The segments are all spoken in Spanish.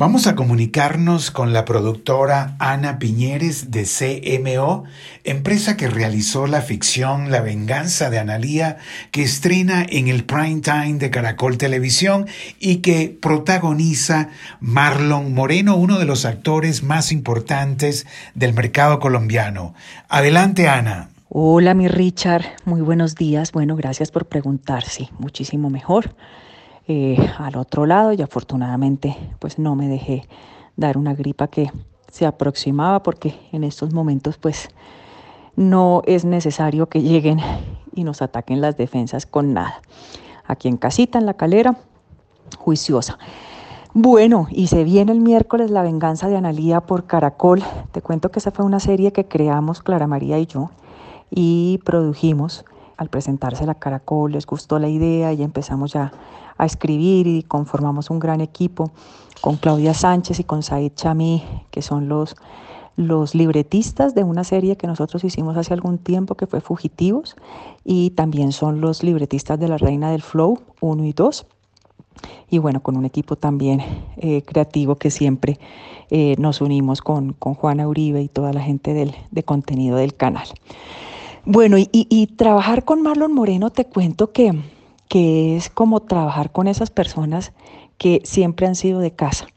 Vamos a comunicarnos con la productora Ana Piñeres de CMO, empresa que realizó la ficción La venganza de Analía, que estrena en el prime time de Caracol Televisión y que protagoniza Marlon Moreno, uno de los actores más importantes del mercado colombiano. Adelante, Ana. Hola, mi Richard. Muy buenos días. Bueno, gracias por preguntar. Sí, muchísimo mejor. Eh, al otro lado y afortunadamente pues no me dejé dar una gripa que se aproximaba porque en estos momentos pues no es necesario que lleguen y nos ataquen las defensas con nada. Aquí en casita, en la calera, juiciosa. Bueno, y se viene el miércoles La venganza de Analía por Caracol. Te cuento que esa fue una serie que creamos Clara María y yo y produjimos. Al presentarse la Caracol les gustó la idea y empezamos ya a escribir y conformamos un gran equipo con Claudia Sánchez y con Said Chami, que son los, los libretistas de una serie que nosotros hicimos hace algún tiempo que fue Fugitivos y también son los libretistas de La Reina del Flow 1 y 2 y bueno, con un equipo también eh, creativo que siempre eh, nos unimos con, con, Juana Uribe y toda la gente del, de contenido del canal. Bueno, y, trabajar con Marlon Moreno, te cuento que que es como trabajar con esas personas que siempre han sido de casa.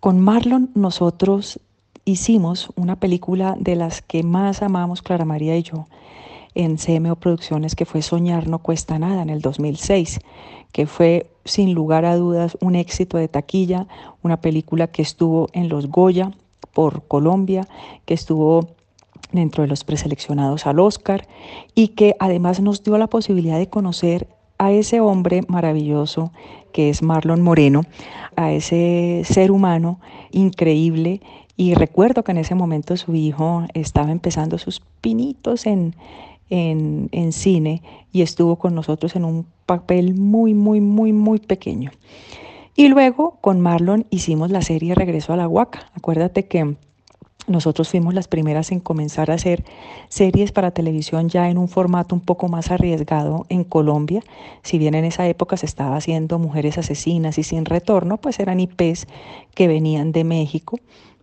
Con Marlon nosotros hicimos una película de las que más amamos Clara María y yo en CMO Producciones que fue Soñar no cuesta nada en el 2006, que fue sin lugar a dudas un éxito de taquilla, una película que estuvo en los Goya por Colombia, que estuvo dentro de los preseleccionados al Oscar y que además nos dio la posibilidad de conocer a ese hombre maravilloso que es Marlon Moreno, a ese ser humano increíble. Y recuerdo que en ese momento su hijo estaba empezando sus pinitos en, en, en cine y estuvo con nosotros en un papel muy, muy, muy, muy pequeño. Y luego con Marlon hicimos la serie Regreso a la Huaca. Acuérdate que nosotros fuimos las primeras en comenzar a hacer series para televisión ya en un formato un poco más arriesgado en Colombia. Si bien en esa época se estaba haciendo Mujeres Asesinas y Sin Retorno, pues eran IPs que venían de México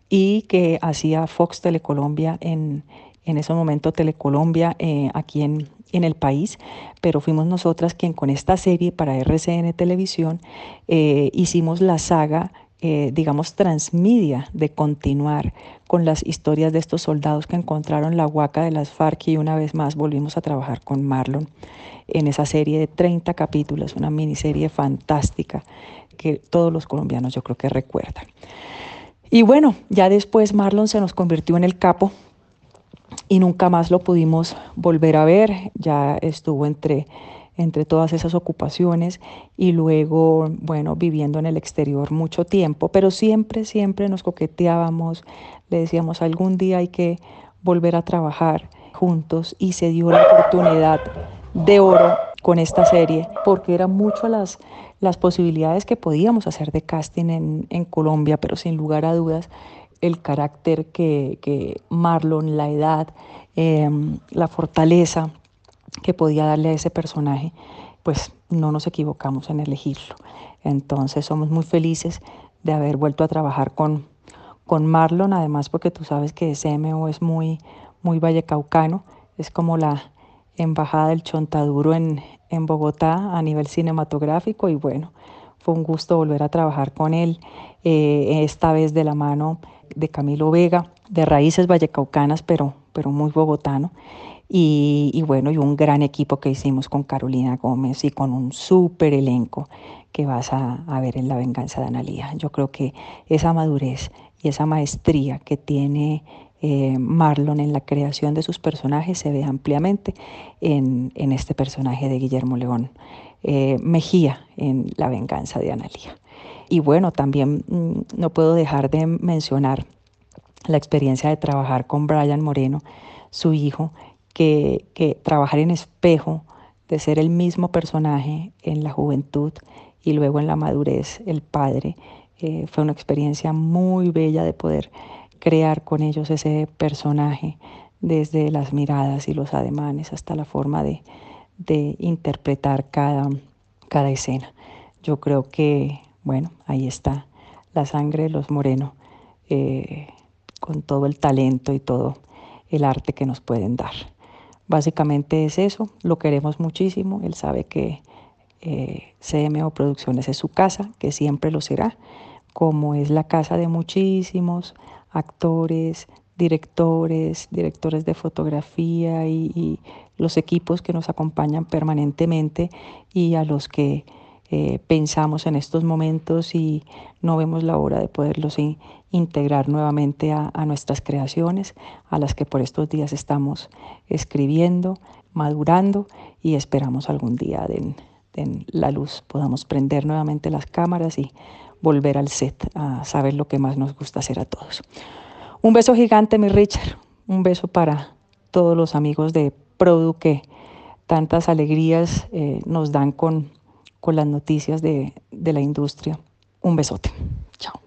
y que hacía Fox Telecolombia en, en ese momento Telecolombia eh, aquí en, en el país, pero fuimos nosotras quien con esta serie para RCN Televisión eh, hicimos la saga eh, digamos, transmedia de continuar con las historias de estos soldados que encontraron la huaca de las FARC y una vez más volvimos a trabajar con Marlon en esa serie de 30 capítulos, una miniserie fantástica que todos los colombianos yo creo que recuerdan. Y bueno, ya después Marlon se nos convirtió en el capo y nunca más lo pudimos volver a ver, ya estuvo entre entre todas esas ocupaciones y luego, bueno, viviendo en el exterior mucho tiempo, pero siempre, siempre nos coqueteábamos, le decíamos algún día hay que volver a trabajar juntos y se dio la oportunidad de oro con esta serie porque eran mucho las, las posibilidades que podíamos hacer de casting en, en Colombia, pero sin lugar a dudas el carácter que, que Marlon, la edad, em, la fortaleza que podía darle a ese personaje, pues no nos equivocamos en elegirlo. Entonces somos muy felices de haber vuelto a trabajar con, con Marlon, además porque tú sabes que CMO es muy, muy vallecaucano, es como la embajada del chontaduro en, en Bogotá a nivel cinematográfico y bueno, fue un gusto volver a trabajar con él, eh, esta vez de la mano de Camilo Vega, de raíces vallecaucanas, pero, pero muy bogotano. Y, bueno, y un gran equipo que hicimos con Carolina Gómez y con un súper elenco que vas a, ver en La Venganza de Analía. Yo creo que esa madurez y esa maestría que tiene eh, Marlon en la creación de sus personajes se ve ampliamente en, este personaje de Guillermo León eh, Mejía en La Venganza de Analía. Y bueno, también mm, no puedo dejar de mencionar la experiencia de trabajar con Brian Moreno, su hijo, que, trabajar en espejo, de ser el mismo personaje en la juventud y luego en la madurez, el padre. Eh, fue una experiencia muy bella de poder crear con ellos ese personaje, desde las miradas y los ademanes hasta la forma de, interpretar cada, cada escena. Yo creo que, bueno, ahí está la sangre de los Moreno, eh, con todo el talento y todo el arte que nos pueden dar. Básicamente es eso, lo queremos muchísimo, él sabe que eh, CMO Producciones es su casa, que siempre lo será, como es la casa de muchísimos actores, directores, directores de fotografía y, los equipos que nos acompañan permanentemente y a los que eh, pensamos en estos momentos y no vemos la hora de poderlos integrar nuevamente a, nuestras creaciones, a las que por estos días estamos escribiendo, madurando y esperamos algún día en la luz podamos prender nuevamente las cámaras y volver al set a saber lo que más nos gusta hacer a todos. Un beso gigante, mi Richard. Un beso para todos los amigos de Produ que tantas alegrías eh, nos dan con, con las noticias de, de la industria. Un besote. Chao.